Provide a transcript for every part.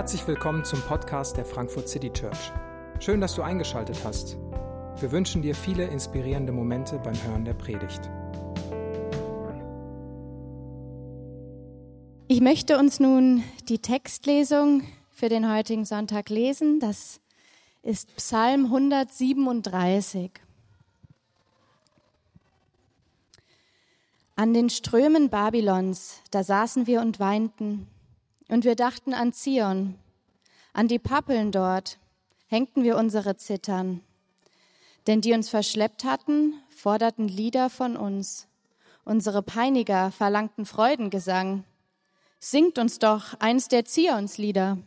Herzlich willkommen zum Podcast der Frankfurt City Church. Schön, dass du eingeschaltet hast. Wir wünschen dir viele inspirierende Momente beim Hören der Predigt. Ich möchte uns nun die Textlesung für den heutigen Sonntag lesen. Das ist Psalm 137. An den Strömen Babylons, da saßen wir und weinten, und wir dachten an Zion, an die Pappeln dort, hängten wir unsere Zittern. Denn die uns verschleppt hatten, forderten Lieder von uns. Unsere Peiniger verlangten Freudengesang. Singt uns doch eins der Zionslieder.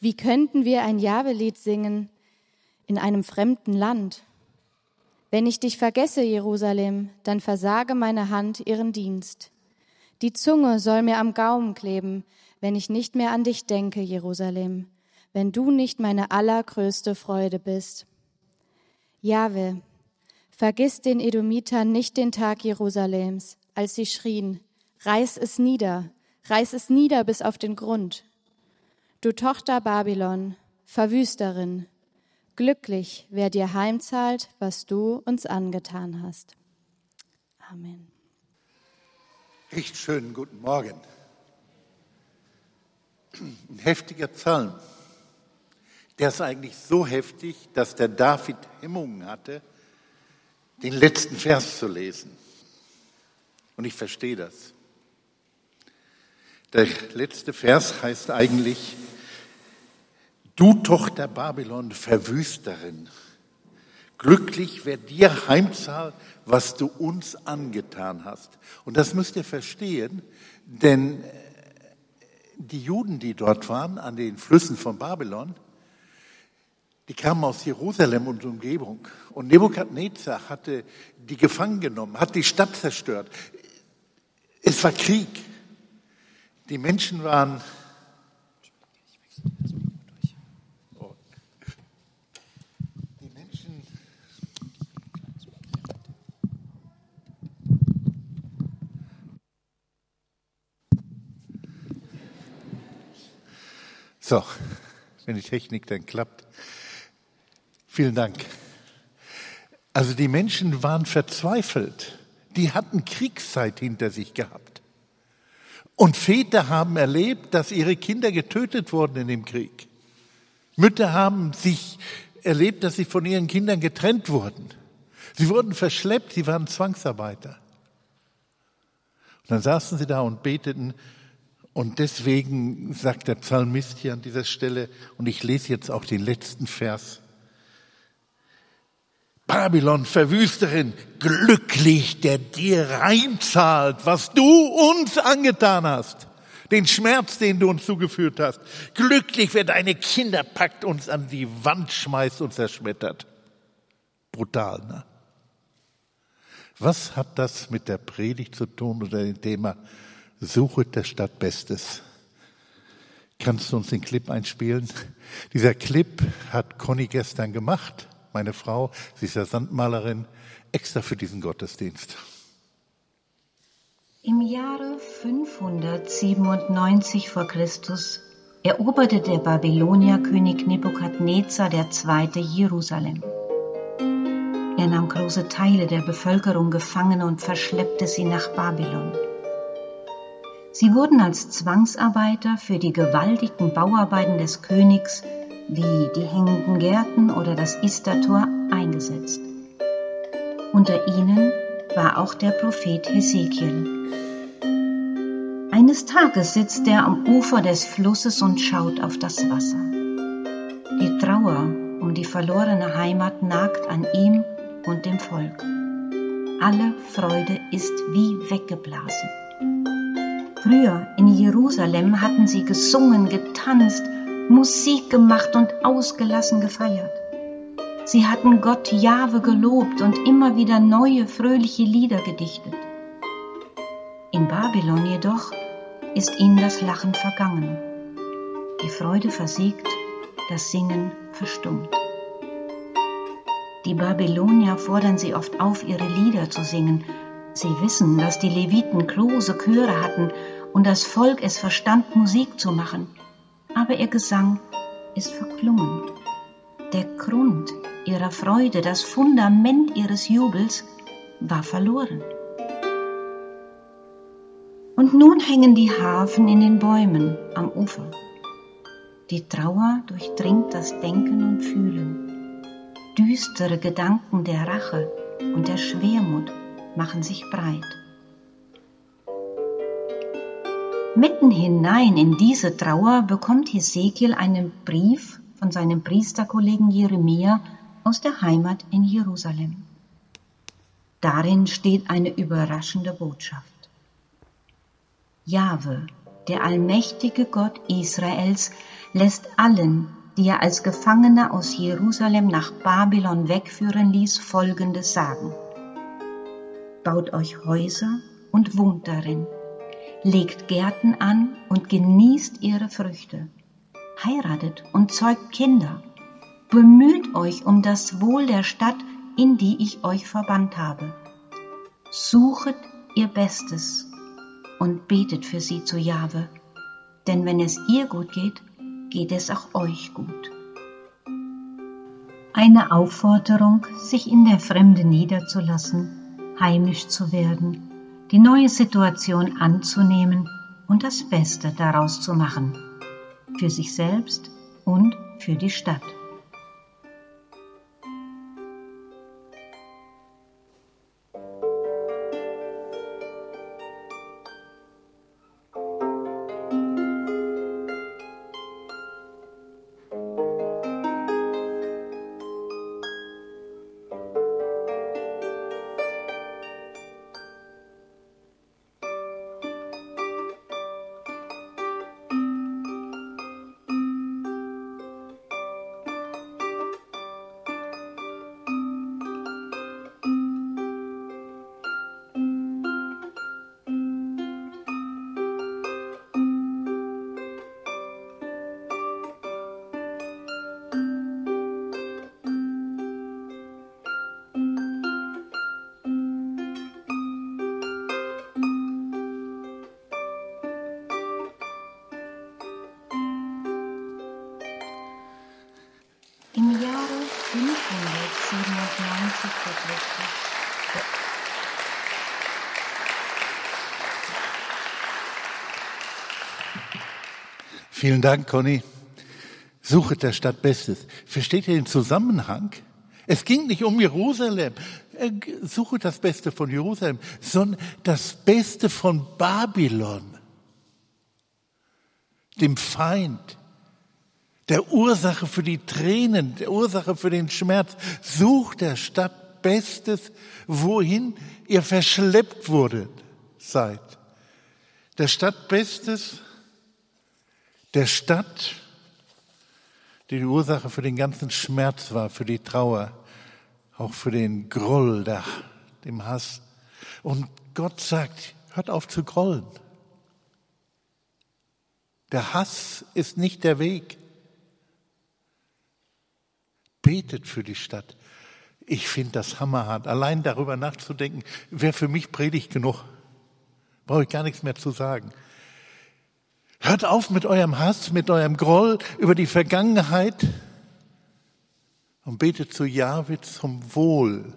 Wie könnten wir ein Jahwelied singen in einem fremden Land? Wenn ich dich vergesse, Jerusalem, dann versage meine Hand ihren Dienst. Die Zunge soll mir am Gaumen kleben, wenn ich nicht mehr an dich denke, Jerusalem, wenn du nicht meine allergrößte Freude bist. Jahwe, vergiss den Edomitern nicht den Tag Jerusalems, als sie schrien, reiß es nieder, reiß es nieder bis auf den Grund. Du Tochter Babylon, Verwüsterin, glücklich, wer dir heimzahlt, was du uns angetan hast. Amen. Recht schönen guten Morgen. Ein heftiger Psalm. Der ist eigentlich so heftig, dass der David Hemmungen hatte, den letzten Vers zu lesen. Und ich verstehe das. Der letzte Vers heißt eigentlich, du Tochter Babylon, Verwüsterin, glücklich, wer dir heimzahlt, was du uns angetan hast. Und das müsst ihr verstehen, denn die Juden, die dort waren, an den Flüssen von Babylon, die kamen aus Jerusalem und Umgebung. Und Nebukadnezar hatte die gefangen genommen, hat die Stadt zerstört. Es war Krieg. Die Menschen waren die Menschen So, wenn die Technik dann klappt. Vielen Dank. Also die Menschen waren verzweifelt. Die hatten Kriegszeit hinter sich gehabt. Und Väter haben erlebt, dass ihre Kinder getötet wurden in dem Krieg. Mütter haben sich erlebt, dass sie von ihren Kindern getrennt wurden. Sie wurden verschleppt, sie waren Zwangsarbeiter. Und dann saßen sie da und beteten. Und deswegen sagt der Psalmist hier an dieser Stelle, und ich lese jetzt auch den letzten Vers, Babylon, Verwüsterin, glücklich, der dir reinzahlt, was du uns angetan hast. Den Schmerz, den du uns zugeführt hast. Glücklich, wer deine Kinder packt, uns an die Wand schmeißt und zerschmettert. Brutal, ne? Was hat das mit der Predigt zu tun oder dem Thema Suche der Stadt Bestes? Kannst du uns den Clip einspielen? Dieser Clip hat Conny gestern gemacht meine Frau, sie ist ja Sandmalerin, extra für diesen Gottesdienst. Im Jahre 597 vor Christus eroberte der Babylonierkönig Nebukadnezar II. Jerusalem. Er nahm große Teile der Bevölkerung gefangen und verschleppte sie nach Babylon. Sie wurden als Zwangsarbeiter für die gewaltigen Bauarbeiten des Königs wie die hängenden Gärten oder das Istertor eingesetzt. Unter ihnen war auch der Prophet Hesekiel. Eines Tages sitzt er am Ufer des Flusses und schaut auf das Wasser. Die Trauer um die verlorene Heimat nagt an ihm und dem Volk. Alle Freude ist wie weggeblasen. Früher in Jerusalem hatten sie gesungen, getanzt Musik gemacht und ausgelassen gefeiert. Sie hatten Gott Jahwe gelobt und immer wieder neue fröhliche Lieder gedichtet. In Babylon jedoch ist ihnen das Lachen vergangen. Die Freude versiegt, das Singen verstummt. Die Babylonier fordern sie oft auf, ihre Lieder zu singen. Sie wissen, dass die Leviten große Chöre hatten und das Volk es verstand, Musik zu machen aber ihr Gesang ist verklungen. Der Grund ihrer Freude, das Fundament ihres Jubels war verloren. Und nun hängen die Hafen in den Bäumen am Ufer. Die Trauer durchdringt das Denken und Fühlen. Düstere Gedanken der Rache und der Schwermut machen sich breit. Mitten hinein in diese Trauer bekommt Hesekiel einen Brief von seinem Priesterkollegen Jeremia aus der Heimat in Jerusalem. Darin steht eine überraschende Botschaft. Jahwe, der allmächtige Gott Israels, lässt allen, die er als Gefangener aus Jerusalem nach Babylon wegführen ließ, Folgendes sagen. Baut euch Häuser und wohnt darin legt Gärten an und genießt ihre Früchte. Heiratet und zeugt Kinder. Bemüht euch um das Wohl der Stadt, in die ich euch verbannt habe. Suchet ihr Bestes und betet für sie zu Jahwe, denn wenn es ihr gut geht, geht es auch euch gut. Eine Aufforderung, sich in der Fremde niederzulassen, heimisch zu werden die neue Situation anzunehmen und das Beste daraus zu machen, für sich selbst und für die Stadt. Vielen Dank, Conny. Suche der Stadt Bestes. Versteht ihr den Zusammenhang? Es ging nicht um Jerusalem. Äh, suche das Beste von Jerusalem, sondern das Beste von Babylon, dem Feind, der Ursache für die Tränen, der Ursache für den Schmerz. Sucht der Stadt Bestes, wohin ihr verschleppt wurdet, seid. Der Stadt Bestes, der Stadt, die die Ursache für den ganzen Schmerz war, für die Trauer, auch für den Groll, der, dem Hass. Und Gott sagt, hört auf zu grollen. Der Hass ist nicht der Weg. Betet für die Stadt. Ich finde das hammerhart. Allein darüber nachzudenken, wäre für mich predigt genug. Brauche ich gar nichts mehr zu sagen. Hört auf mit eurem Hass, mit eurem Groll über die Vergangenheit und betet zu Jahwe zum Wohl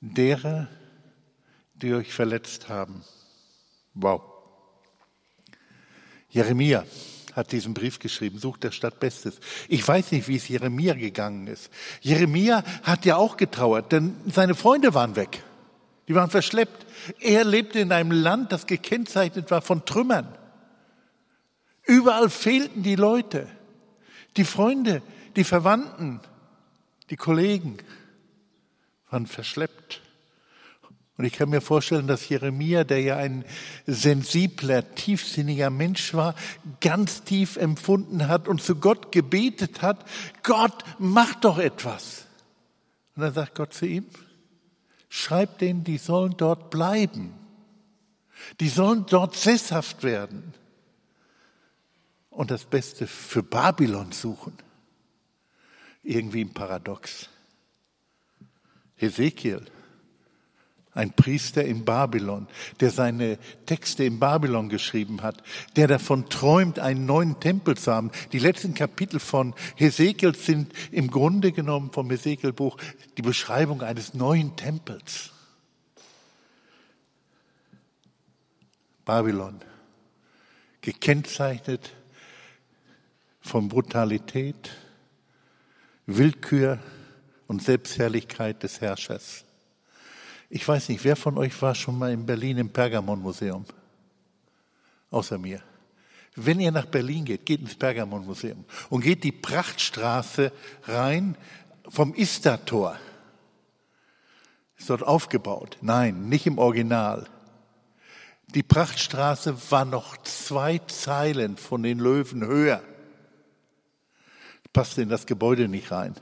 derer, die euch verletzt haben. Wow. Jeremia hat diesen Brief geschrieben, sucht der Stadt Bestes. Ich weiß nicht, wie es Jeremia gegangen ist. Jeremia hat ja auch getrauert, denn seine Freunde waren weg. Die waren verschleppt. Er lebte in einem Land, das gekennzeichnet war von Trümmern. Überall fehlten die Leute, die Freunde, die Verwandten, die Kollegen waren verschleppt. Und ich kann mir vorstellen, dass Jeremia, der ja ein sensibler, tiefsinniger Mensch war, ganz tief empfunden hat und zu Gott gebetet hat, Gott, mach doch etwas. Und dann sagt Gott zu ihm, schreib denen, die sollen dort bleiben. Die sollen dort sesshaft werden und das Beste für Babylon suchen. Irgendwie ein Paradox. Hesekiel ein Priester in Babylon, der seine Texte in Babylon geschrieben hat, der davon träumt, einen neuen Tempel zu haben. Die letzten Kapitel von Hesekiel sind im Grunde genommen vom Hesekiel-Buch die Beschreibung eines neuen Tempels. Babylon, gekennzeichnet von Brutalität, Willkür und Selbstherrlichkeit des Herrschers. Ich weiß nicht, wer von euch war schon mal in Berlin im Pergamon-Museum? Außer mir. Wenn ihr nach Berlin geht, geht ins Pergamon-Museum und geht die Prachtstraße rein vom Istertor. Ist dort aufgebaut? Nein, nicht im Original. Die Prachtstraße war noch zwei Zeilen von den Löwen höher. Passte in das Gebäude nicht rein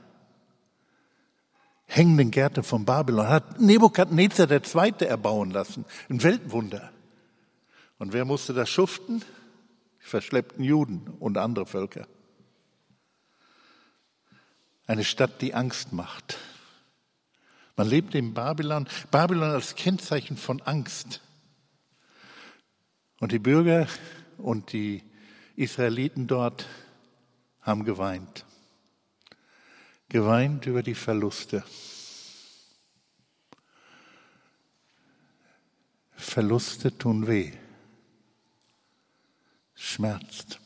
hängenden Gärten von Babylon, hat Nebukadnezar Zweite erbauen lassen. Ein Weltwunder. Und wer musste das schuften? Die verschleppten Juden und andere Völker. Eine Stadt, die Angst macht. Man lebt in Babylon, Babylon als Kennzeichen von Angst. Und die Bürger und die Israeliten dort haben geweint geweint über die Verluste. Verluste tun weh, schmerzt.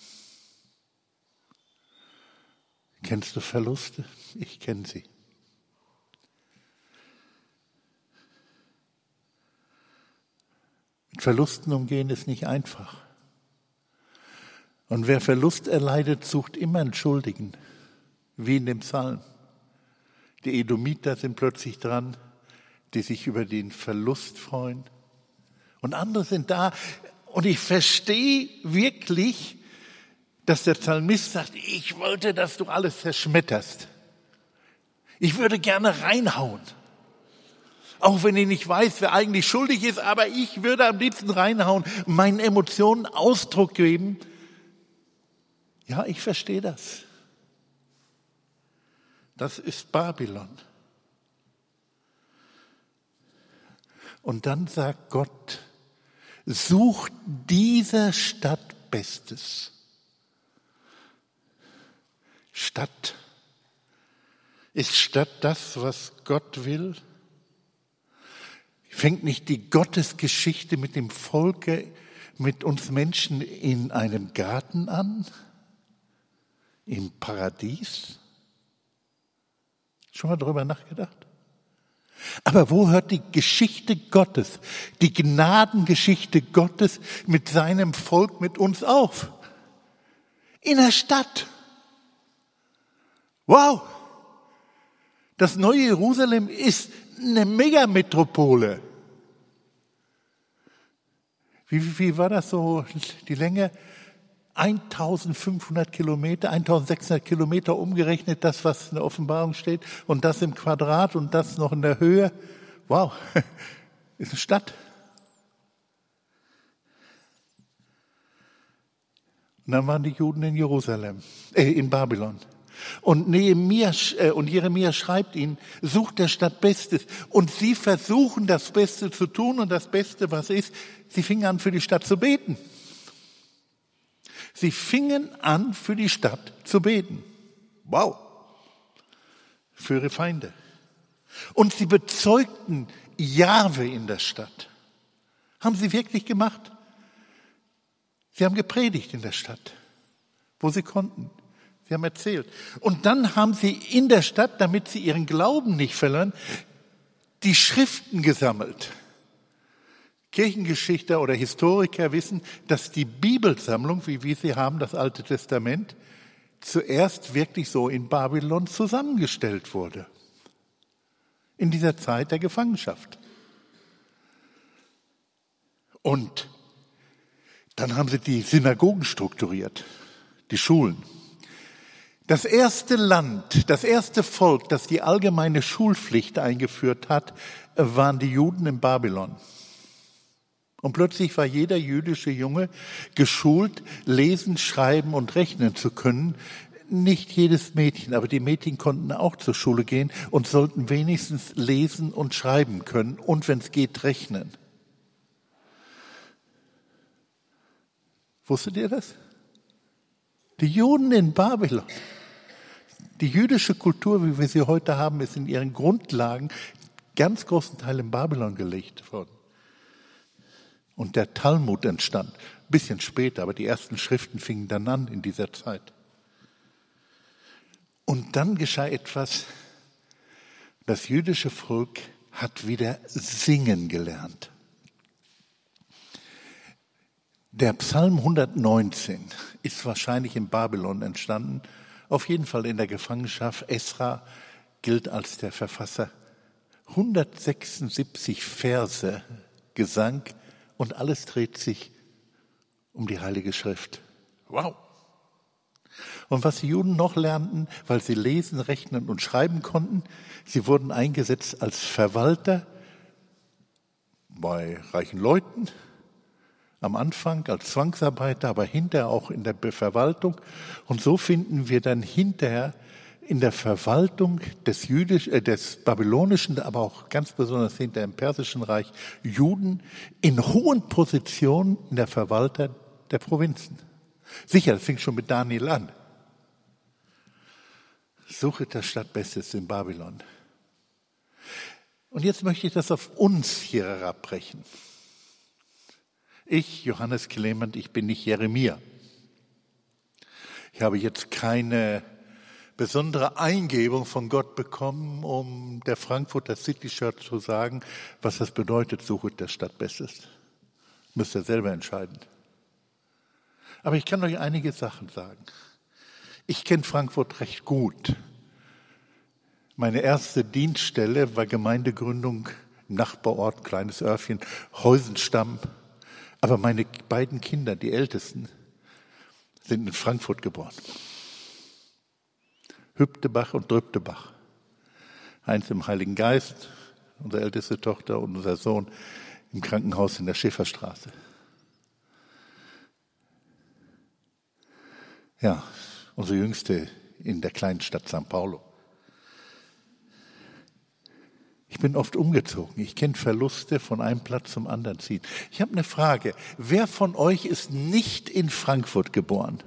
Kennst du Verluste? Ich kenne sie. Mit Verlusten umgehen ist nicht einfach. Und wer Verlust erleidet, sucht immer einen Schuldigen, wie in dem Psalm. Die Edomiter sind plötzlich dran, die sich über den Verlust freuen. Und andere sind da. Und ich verstehe wirklich, dass der Psalmist sagt, ich wollte, dass du alles zerschmetterst. Ich würde gerne reinhauen. Auch wenn ich nicht weiß, wer eigentlich schuldig ist, aber ich würde am liebsten reinhauen, meinen Emotionen Ausdruck geben. Ja, ich verstehe das. Das ist Babylon. Und dann sagt Gott, sucht dieser Stadt Bestes. Stadt. Ist Stadt das, was Gott will? Fängt nicht die Gottesgeschichte mit dem Volke, mit uns Menschen in einem Garten an? Im Paradies? Schon mal darüber nachgedacht? Aber wo hört die Geschichte Gottes, die Gnadengeschichte Gottes mit seinem Volk, mit uns auf? In der Stadt. Wow! Das neue Jerusalem ist eine Megametropole. Wie, wie war das so, die Länge? 1500 Kilometer, 1600 Kilometer umgerechnet, das, was in der Offenbarung steht, und das im Quadrat und das noch in der Höhe. Wow, ist eine Stadt. Und dann waren die Juden in Jerusalem, äh, in Babylon. Und Nehemiah äh, und Jeremia schreibt ihnen, sucht der Stadt Bestes. Und sie versuchen das Beste zu tun und das Beste, was ist, sie fingen an für die Stadt zu beten. Sie fingen an, für die Stadt zu beten. Wow. Für ihre Feinde. Und sie bezeugten Jahwe in der Stadt. Haben sie wirklich gemacht? Sie haben gepredigt in der Stadt, wo sie konnten. Sie haben erzählt. Und dann haben sie in der Stadt, damit sie ihren Glauben nicht verlieren, die Schriften gesammelt. Kirchengeschichter oder Historiker wissen, dass die Bibelsammlung, wie wir sie haben, das Alte Testament, zuerst wirklich so in Babylon zusammengestellt wurde. In dieser Zeit der Gefangenschaft. Und dann haben sie die Synagogen strukturiert, die Schulen. Das erste Land, das erste Volk, das die allgemeine Schulpflicht eingeführt hat, waren die Juden in Babylon. Und plötzlich war jeder jüdische Junge geschult, lesen, schreiben und rechnen zu können. nicht jedes Mädchen, aber die Mädchen konnten auch zur Schule gehen und sollten wenigstens lesen und schreiben können und wenn es geht, rechnen. Wusstet ihr das? Die Juden in Babylon. Die jüdische Kultur, wie wir sie heute haben, ist in ihren Grundlagen ganz großen Teil in Babylon gelegt worden. Und der Talmud entstand, ein bisschen später, aber die ersten Schriften fingen dann an in dieser Zeit. Und dann geschah etwas, das jüdische Volk hat wieder singen gelernt. Der Psalm 119 ist wahrscheinlich in Babylon entstanden, auf jeden Fall in der Gefangenschaft. Esra gilt als der Verfasser. 176 Verse Gesang und alles dreht sich um die Heilige Schrift. Wow! Und was die Juden noch lernten, weil sie lesen, rechnen und schreiben konnten, sie wurden eingesetzt als Verwalter bei reichen Leuten, am Anfang als Zwangsarbeiter, aber hinterher auch in der Verwaltung. Und so finden wir dann hinterher in der Verwaltung des jüdisch, äh, des babylonischen, aber auch ganz besonders hinter im persischen Reich Juden in hohen Positionen in der Verwalter der Provinzen. Sicher, das fing schon mit Daniel an. Suche der Stadt Bestes in Babylon. Und jetzt möchte ich das auf uns hier herabbrechen. Ich, Johannes Clement, ich bin nicht Jeremia. Ich habe jetzt keine besondere Eingebung von Gott bekommen, um der Frankfurter City Church zu sagen, was das bedeutet, suche der Stadt Bestes. Müsst ihr selber entscheiden. Aber ich kann euch einige Sachen sagen. Ich kenne Frankfurt recht gut. Meine erste Dienststelle war Gemeindegründung Nachbarort, kleines Örfchen, Heusenstamm. Aber meine beiden Kinder, die Ältesten, sind in Frankfurt geboren. Hübtebach und Drübtebach. Eins im Heiligen Geist, unsere älteste Tochter und unser Sohn im Krankenhaus in der Schäferstraße. Ja, unsere jüngste in der kleinen Stadt San Paulo. Ich bin oft umgezogen. Ich kenne Verluste von einem Platz zum anderen ziehen. Ich habe eine Frage. Wer von euch ist nicht in Frankfurt geboren?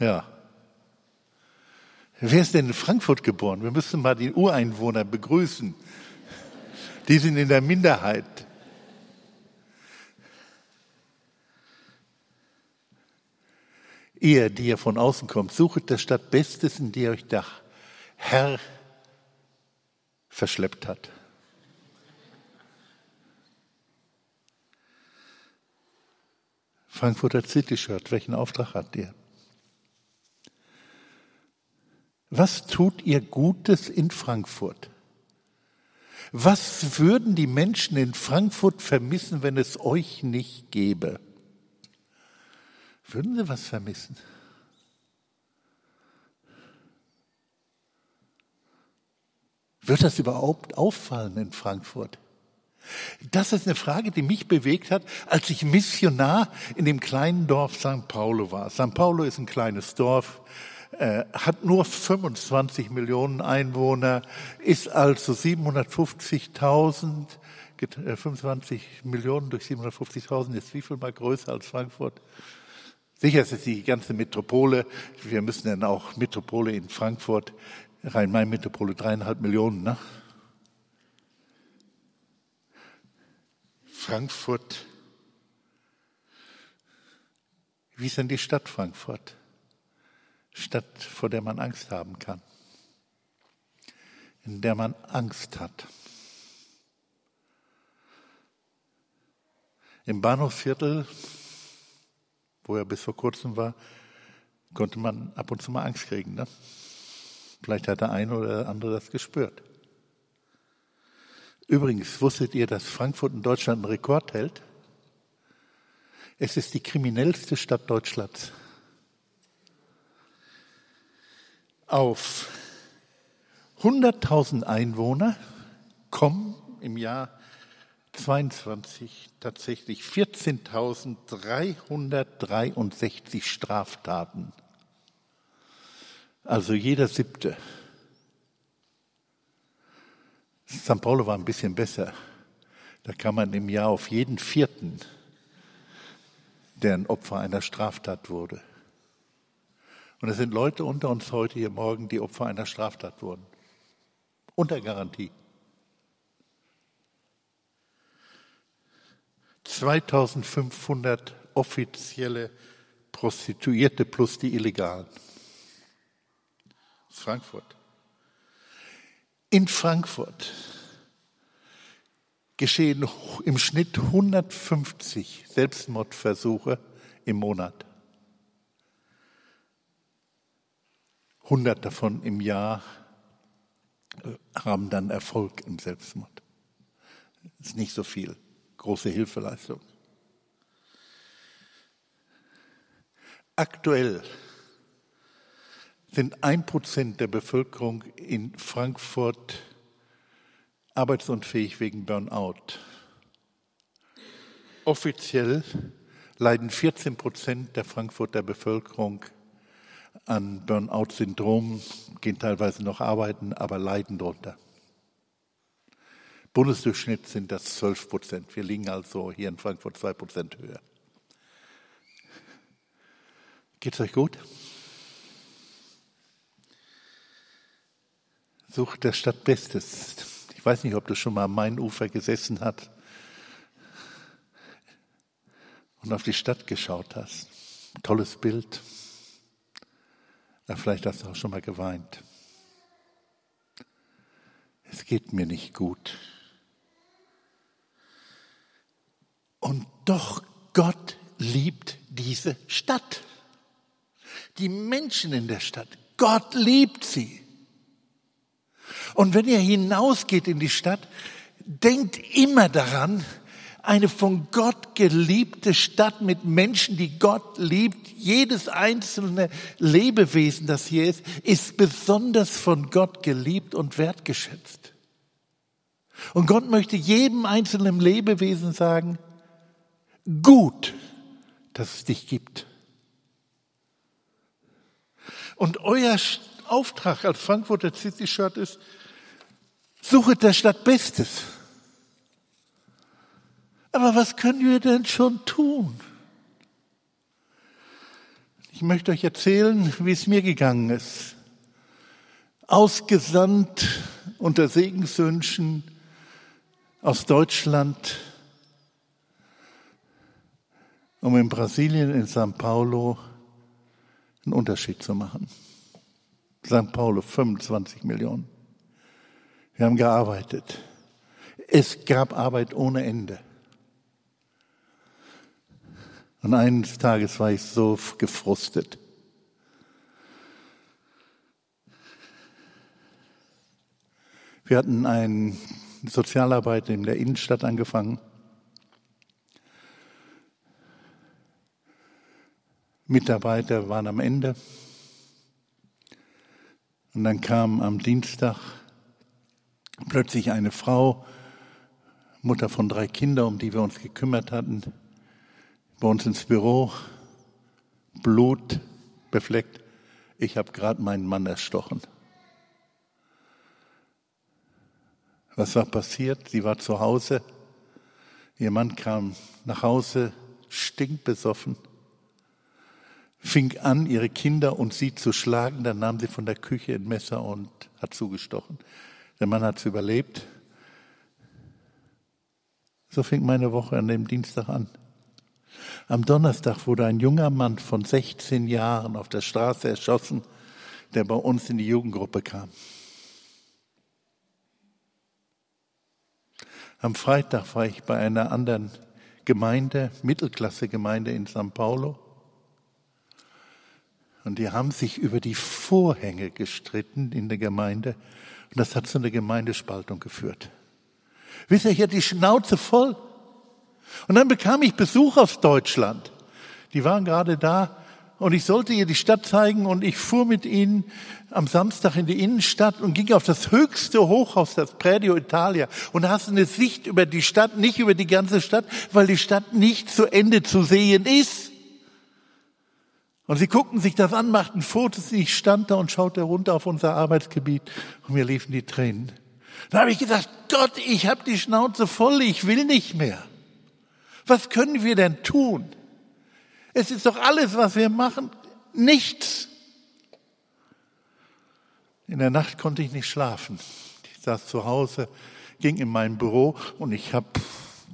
Ja. Wer ist denn in Frankfurt geboren? Wir müssen mal die Ureinwohner begrüßen. Die sind in der Minderheit. Ihr, die ihr von außen kommt, suchet der Stadt Bestes, in die euch der Herr verschleppt hat. Frankfurter City Shirt, welchen Auftrag habt ihr? Was tut ihr Gutes in Frankfurt? Was würden die Menschen in Frankfurt vermissen, wenn es euch nicht gäbe? Würden Sie was vermissen? Wird das überhaupt auffallen in Frankfurt? Das ist eine Frage, die mich bewegt hat, als ich Missionar in dem kleinen Dorf St. Paulo war. St. Paulo ist ein kleines Dorf, äh, hat nur 25 Millionen Einwohner, ist also 750.000, 25 äh, Millionen durch 750.000 ist wie viel mal größer als Frankfurt? Sicher ist es die ganze Metropole. Wir müssen dann auch Metropole in Frankfurt, Rhein-Main-Metropole, dreieinhalb Millionen. Ne? Frankfurt. Wie ist denn die Stadt Frankfurt? Stadt, vor der man Angst haben kann, in der man Angst hat. Im Bahnhofsviertel wo er bis vor kurzem war, konnte man ab und zu mal Angst kriegen. Ne? Vielleicht hat der eine oder der andere das gespürt. Übrigens, wusstet ihr, dass Frankfurt in Deutschland einen Rekord hält? Es ist die kriminellste Stadt Deutschlands. Auf 100.000 Einwohner kommen im Jahr 22 tatsächlich 14.363 Straftaten. Also jeder siebte. St. Paulo war ein bisschen besser. Da kann man im Jahr auf jeden vierten, der ein Opfer einer Straftat wurde. Und es sind Leute unter uns heute hier morgen, die Opfer einer Straftat wurden. Unter Garantie. 2500 offizielle Prostituierte plus die Illegalen. Frankfurt. In Frankfurt geschehen im Schnitt 150 Selbstmordversuche im Monat. 100 davon im Jahr äh, haben dann Erfolg im Selbstmord. Das ist nicht so viel. Große Hilfeleistung. Aktuell sind ein Prozent der Bevölkerung in Frankfurt arbeitsunfähig wegen Burnout. Offiziell leiden 14 Prozent der Frankfurter Bevölkerung an Burnout-Syndrom, gehen teilweise noch arbeiten, aber leiden darunter. Bundesdurchschnitt sind das 12 Prozent. Wir liegen also hier in Frankfurt zwei Prozent höher. Geht's euch gut? Sucht der Stadt Bestes. Ich weiß nicht, ob du schon mal am Mainufer gesessen hast und auf die Stadt geschaut hast. Tolles Bild. Ja, vielleicht hast du auch schon mal geweint. Es geht mir nicht gut. Und doch, Gott liebt diese Stadt. Die Menschen in der Stadt. Gott liebt sie. Und wenn ihr hinausgeht in die Stadt, denkt immer daran, eine von Gott geliebte Stadt mit Menschen, die Gott liebt. Jedes einzelne Lebewesen, das hier ist, ist besonders von Gott geliebt und wertgeschätzt. Und Gott möchte jedem einzelnen Lebewesen sagen, gut, dass es dich gibt. Und euer Auftrag als Frankfurter City Shirt ist, suchet der Stadt Bestes. Aber was können wir denn schon tun? Ich möchte euch erzählen, wie es mir gegangen ist. Ausgesandt unter Segenswünschen aus Deutschland, um in Brasilien, in São Paulo, einen Unterschied zu machen. St. Paulo 25 Millionen. Wir haben gearbeitet. Es gab Arbeit ohne Ende. Und eines Tages war ich so gefrustet. Wir hatten eine Sozialarbeit in der Innenstadt angefangen. Mitarbeiter waren am Ende. Und dann kam am Dienstag plötzlich eine Frau, Mutter von drei Kindern, um die wir uns gekümmert hatten, bei uns ins Büro, Blut befleckt. Ich habe gerade meinen Mann erstochen. Was war passiert? Sie war zu Hause. Ihr Mann kam nach Hause, stinkbesoffen fing an, ihre Kinder und sie zu schlagen. Dann nahm sie von der Küche ein Messer und hat zugestochen. Der Mann hat es überlebt. So fing meine Woche an dem Dienstag an. Am Donnerstag wurde ein junger Mann von 16 Jahren auf der Straße erschossen, der bei uns in die Jugendgruppe kam. Am Freitag war ich bei einer anderen Gemeinde, Mittelklasse-Gemeinde in São Paulo. Und die haben sich über die Vorhänge gestritten in der Gemeinde. Und das hat zu einer Gemeindespaltung geführt. Wisst ihr, ich hatte die Schnauze voll. Und dann bekam ich Besuch aus Deutschland. Die waren gerade da und ich sollte ihr die Stadt zeigen und ich fuhr mit ihnen am Samstag in die Innenstadt und ging auf das höchste Hochhaus, das Pradio Italia und hast eine Sicht über die Stadt, nicht über die ganze Stadt, weil die Stadt nicht zu Ende zu sehen ist. Und sie guckten sich das an, machten Fotos, ich stand da und schaute runter auf unser Arbeitsgebiet und mir liefen die Tränen. Da habe ich gesagt, Gott, ich habe die Schnauze voll, ich will nicht mehr. Was können wir denn tun? Es ist doch alles, was wir machen, nichts. In der Nacht konnte ich nicht schlafen. Ich saß zu Hause, ging in mein Büro und ich habe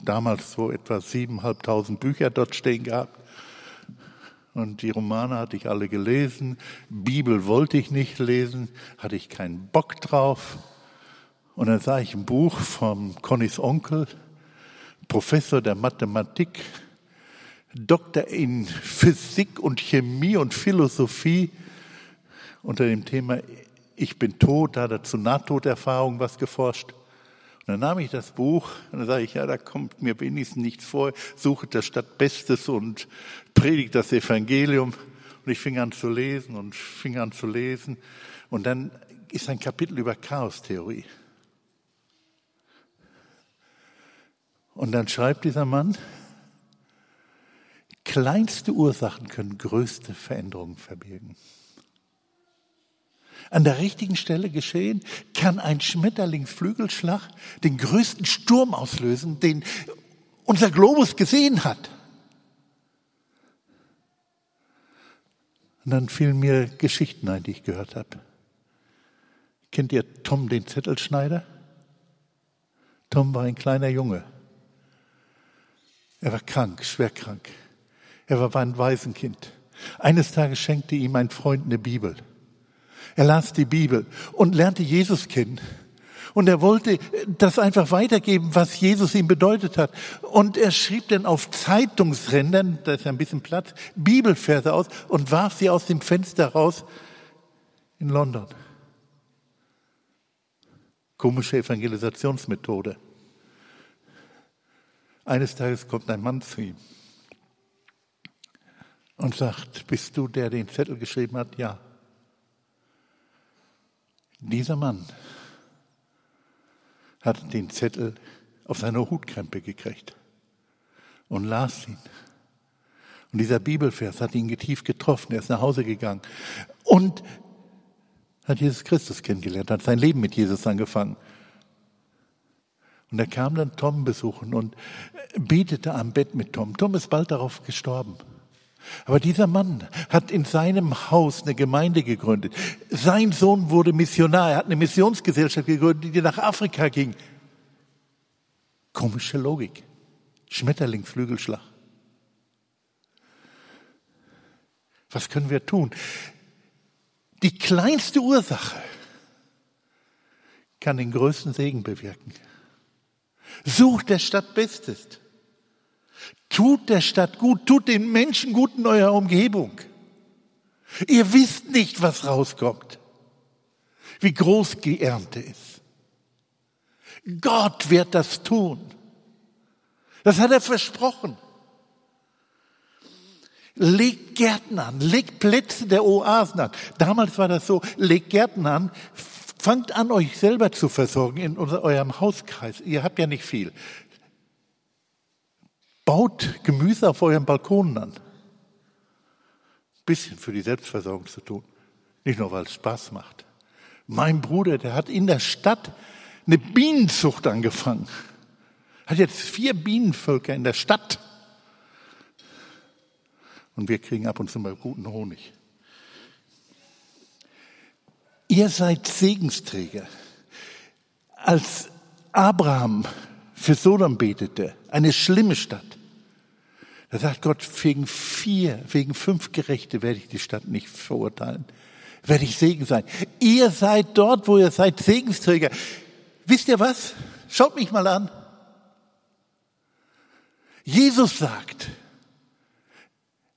damals so etwa siebeneinhalbtausend Bücher dort stehen gehabt. Und die Romane hatte ich alle gelesen. Bibel wollte ich nicht lesen, hatte ich keinen Bock drauf. Und dann sah ich ein Buch vom Connys Onkel, Professor der Mathematik, Doktor in Physik und Chemie und Philosophie unter dem Thema Ich bin tot, da hat er zu Nahtoderfahrung was geforscht. Und dann nahm ich das Buch und dann sage ich, ja, da kommt mir wenigstens nichts vor, suche das statt Bestes und predigt das Evangelium. Und ich fing an zu lesen und fing an zu lesen. Und dann ist ein Kapitel über Chaostheorie. Und dann schreibt dieser Mann, Kleinste Ursachen können größte Veränderungen verbirgen. An der richtigen Stelle geschehen, kann ein Schmetterlingsflügelschlag den größten Sturm auslösen, den unser Globus gesehen hat. Und dann fielen mir Geschichten ein, die ich gehört habe. Kennt ihr Tom den Zettelschneider? Tom war ein kleiner Junge. Er war krank, schwer krank. Er war ein Waisenkind. Eines Tages schenkte ihm ein Freund eine Bibel. Er las die Bibel und lernte Jesus kennen. Und er wollte das einfach weitergeben, was Jesus ihm bedeutet hat. Und er schrieb dann auf Zeitungsrändern, da ist ein bisschen Platz, Bibelverse aus und warf sie aus dem Fenster raus in London. Komische Evangelisationsmethode. Eines Tages kommt ein Mann zu ihm und sagt, bist du der, den Zettel geschrieben hat? Ja. Dieser Mann hat den Zettel auf seine Hutkrempe gekriegt und las ihn. Und dieser Bibelvers hat ihn tief getroffen. Er ist nach Hause gegangen und hat Jesus Christus kennengelernt, hat sein Leben mit Jesus angefangen. Und er kam dann Tom besuchen und betete am Bett mit Tom. Tom ist bald darauf gestorben. Aber dieser Mann hat in seinem Haus eine Gemeinde gegründet. Sein Sohn wurde Missionar. Er hat eine Missionsgesellschaft gegründet, die nach Afrika ging. Komische Logik. Schmetterlingsflügelschlag. Was können wir tun? Die kleinste Ursache kann den größten Segen bewirken. Such der Stadt Bestes. Tut der Stadt gut, tut den Menschen gut in eurer Umgebung. Ihr wisst nicht, was rauskommt, wie groß die Ernte ist. Gott wird das tun. Das hat er versprochen. Legt Gärten an, legt Plätze der Oasen an. Damals war das so, legt Gärten an, fangt an, euch selber zu versorgen in eurem Hauskreis. Ihr habt ja nicht viel. Baut Gemüse auf euren Balkonen an. Bisschen für die Selbstversorgung zu tun. Nicht nur, weil es Spaß macht. Mein Bruder, der hat in der Stadt eine Bienenzucht angefangen. Hat jetzt vier Bienenvölker in der Stadt. Und wir kriegen ab und zu mal guten Honig. Ihr seid Segensträger. Als Abraham für Sodom betete, eine schlimme Stadt, da sagt Gott, wegen vier, wegen fünf Gerechte werde ich die Stadt nicht verurteilen. Werde ich Segen sein. Ihr seid dort, wo ihr seid, Segensträger. Wisst ihr was? Schaut mich mal an. Jesus sagt,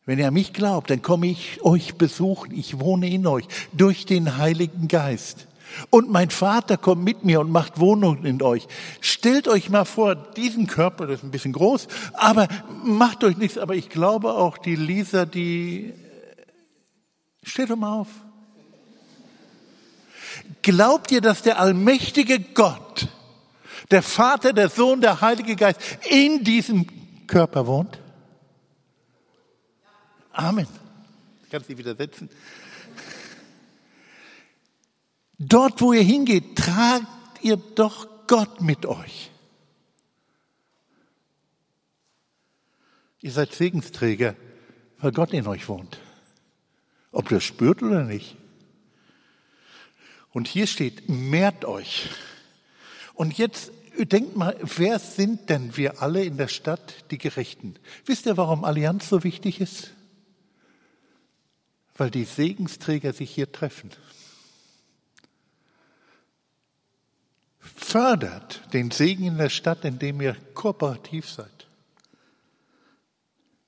wenn ihr an mich glaubt, dann komme ich euch besuchen. Ich wohne in euch durch den Heiligen Geist. Und mein Vater kommt mit mir und macht Wohnung in euch. Stellt euch mal vor, diesen Körper, das ist ein bisschen groß, aber macht euch nichts. Aber ich glaube auch, die Lisa, die Steht doch mal auf. Glaubt ihr, dass der allmächtige Gott, der Vater, der Sohn, der Heilige Geist in diesem Körper wohnt? Amen. Ich kann Sie widersetzen. Dort, wo ihr hingeht, tragt ihr doch Gott mit euch. Ihr seid Segensträger, weil Gott in euch wohnt. Ob ihr das spürt oder nicht. Und hier steht, mehrt euch. Und jetzt denkt mal, wer sind denn wir alle in der Stadt, die Gerechten? Wisst ihr, warum Allianz so wichtig ist? Weil die Segensträger sich hier treffen. Fördert den Segen in der Stadt, indem ihr kooperativ seid.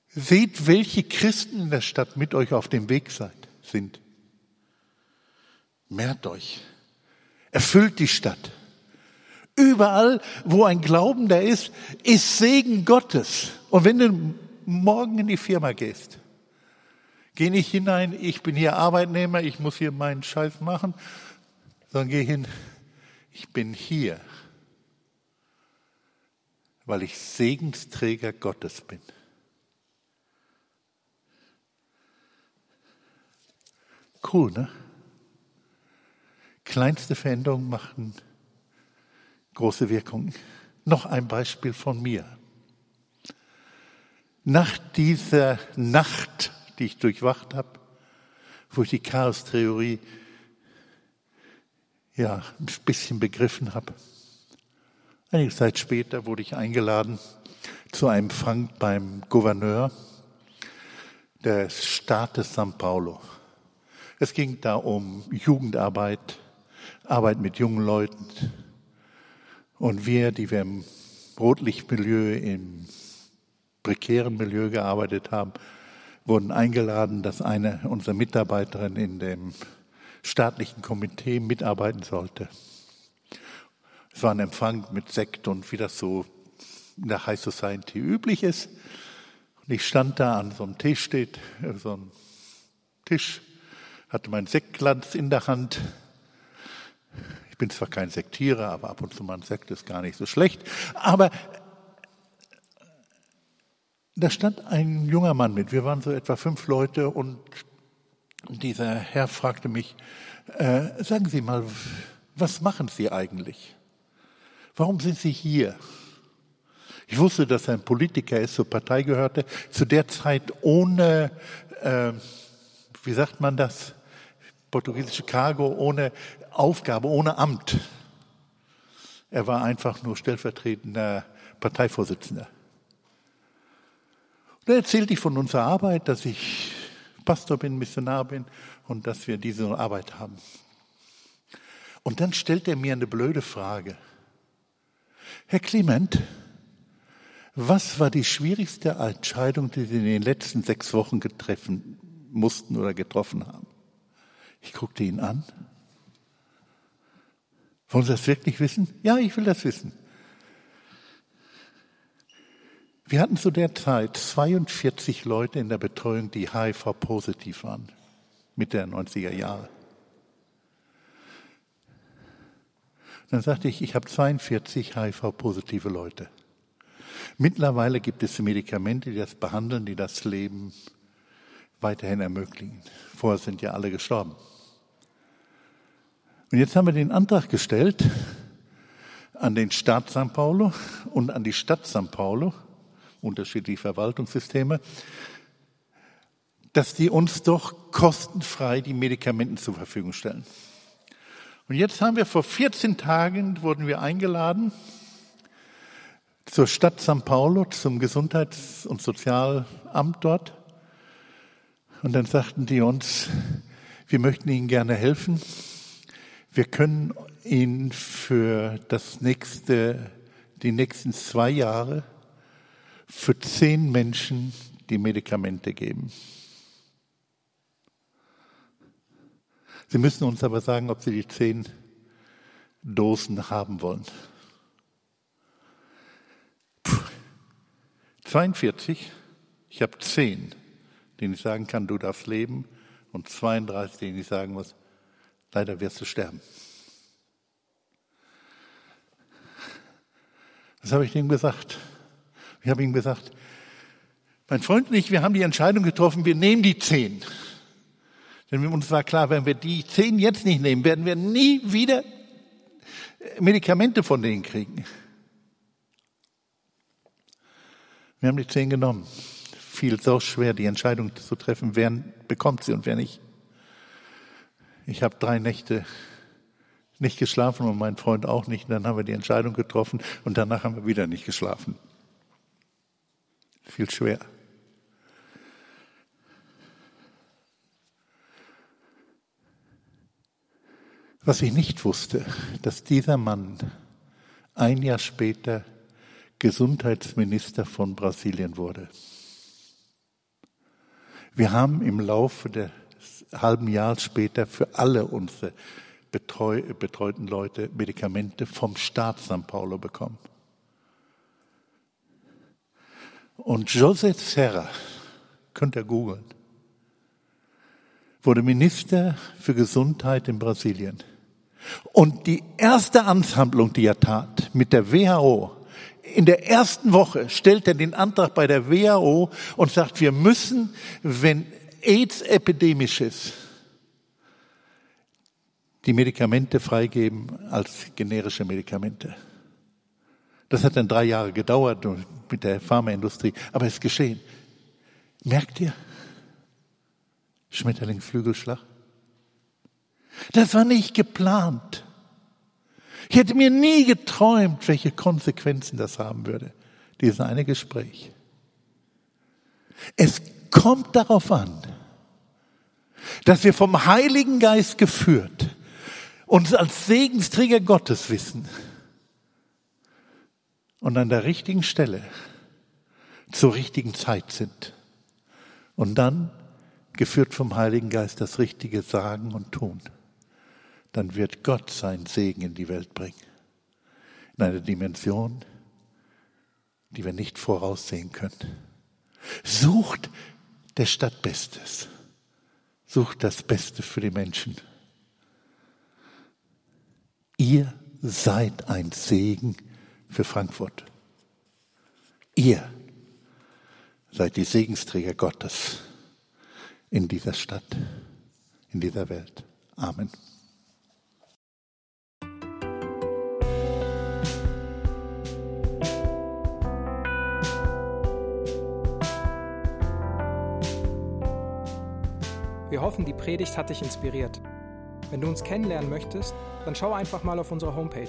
Seht, welche Christen in der Stadt mit euch auf dem Weg seid, sind. Mehrt euch. Erfüllt die Stadt. Überall, wo ein Glaubender ist, ist Segen Gottes. Und wenn du morgen in die Firma gehst, geh nicht hinein, ich bin hier Arbeitnehmer, ich muss hier meinen Scheiß machen, sondern geh hin, ich bin hier, weil ich Segensträger Gottes bin. Cool, ne? Kleinste Veränderungen machen große Wirkung. Noch ein Beispiel von mir. Nach dieser Nacht, die ich durchwacht habe, wo ich die Chaos-Theorie ja, ein bisschen begriffen habe. Einige Zeit später wurde ich eingeladen zu einem Empfang beim Gouverneur des Staates São Paulo. Es ging da um Jugendarbeit, Arbeit mit jungen Leuten. Und wir, die wir im Rotlichtmilieu, im prekären Milieu gearbeitet haben, wurden eingeladen, dass eine unserer Mitarbeiterinnen in dem staatlichen Komitee mitarbeiten sollte. Es war ein Empfang mit Sekt und wie das so in der High Society üblich ist. Und ich stand da an so einem Tisch, steht so ein Tisch hatte mein Sektglanz in der Hand. Ich bin zwar kein Sektierer, aber ab und zu mal ein Sekt ist gar nicht so schlecht. Aber da stand ein junger Mann mit. Wir waren so etwa fünf Leute und dieser Herr fragte mich, äh, sagen Sie mal, was machen Sie eigentlich? Warum sind Sie hier? Ich wusste, dass er ein Politiker ist, zur Partei gehörte, zu der Zeit ohne, äh, wie sagt man das, portugiesische Cargo ohne Aufgabe, ohne Amt. Er war einfach nur stellvertretender Parteivorsitzender. Und er erzählte ich von unserer Arbeit, dass ich Pastor bin, Missionar bin und dass wir diese Arbeit haben. Und dann stellt er mir eine blöde Frage. Herr Clement, was war die schwierigste Entscheidung, die Sie in den letzten sechs Wochen getreffen mussten oder getroffen haben? Ich guckte ihn an. Wollen Sie das wirklich wissen? Ja, ich will das wissen. Wir hatten zu der Zeit 42 Leute in der Betreuung, die HIV-positiv waren, Mitte der 90er Jahre. Dann sagte ich, ich habe 42 HIV-positive Leute. Mittlerweile gibt es Medikamente, die das behandeln, die das Leben weiterhin ermöglichen. Vorher sind ja alle gestorben. Und jetzt haben wir den Antrag gestellt an den Staat São Paulo und an die Stadt São Paulo, unterschiedliche Verwaltungssysteme, dass die uns doch kostenfrei die Medikamenten zur Verfügung stellen. Und jetzt haben wir vor 14 Tagen wurden wir eingeladen zur Stadt São Paulo, zum Gesundheits- und Sozialamt dort. Und dann sagten die uns, wir möchten Ihnen gerne helfen. Wir können Ihnen für das nächste, die nächsten zwei Jahre für zehn Menschen die Medikamente geben. Sie müssen uns aber sagen, ob Sie die zehn Dosen haben wollen. Puh. 42, ich habe zehn, denen ich sagen kann, du darfst leben und 32, denen ich sagen muss, leider wirst du sterben. Das habe ich ihm gesagt. Ich habe ihm gesagt, mein Freund und ich, wir haben die Entscheidung getroffen, wir nehmen die zehn. Denn uns war klar, wenn wir die zehn jetzt nicht nehmen, werden wir nie wieder Medikamente von denen kriegen. Wir haben die zehn genommen. Fiel so schwer, die Entscheidung zu treffen, wer bekommt sie und wer nicht. Ich habe drei Nächte nicht geschlafen und mein Freund auch nicht. Und dann haben wir die Entscheidung getroffen und danach haben wir wieder nicht geschlafen. Viel schwer. Was ich nicht wusste, dass dieser Mann ein Jahr später Gesundheitsminister von Brasilien wurde. Wir haben im Laufe des halben Jahres später für alle unsere betreu, betreuten Leute Medikamente vom Staat St. Paulo bekommen. Und José Serra, könnt ihr googeln, wurde Minister für Gesundheit in Brasilien. Und die erste Amtshandlung, die er tat mit der WHO, in der ersten Woche stellt er den Antrag bei der WHO und sagt, wir müssen, wenn AIDS epidemisch ist, die Medikamente freigeben als generische Medikamente. Das hat dann drei Jahre gedauert mit der Pharmaindustrie, aber es ist geschehen. Merkt ihr? Schmetterlingsflügelschlag? Das war nicht geplant. Ich hätte mir nie geträumt, welche Konsequenzen das haben würde, dieses eine Gespräch. Es kommt darauf an, dass wir vom Heiligen Geist geführt uns als Segensträger Gottes wissen und an der richtigen Stelle zur richtigen Zeit sind und dann geführt vom Heiligen Geist das Richtige sagen und tun, dann wird Gott seinen Segen in die Welt bringen. In eine Dimension, die wir nicht voraussehen können. Sucht der Stadt Bestes. Sucht das Beste für die Menschen. Ihr seid ein Segen für Frankfurt. Ihr seid die Segensträger Gottes in dieser Stadt, in dieser Welt. Amen. Wir hoffen, die Predigt hat dich inspiriert. Wenn du uns kennenlernen möchtest, dann schau einfach mal auf unsere Homepage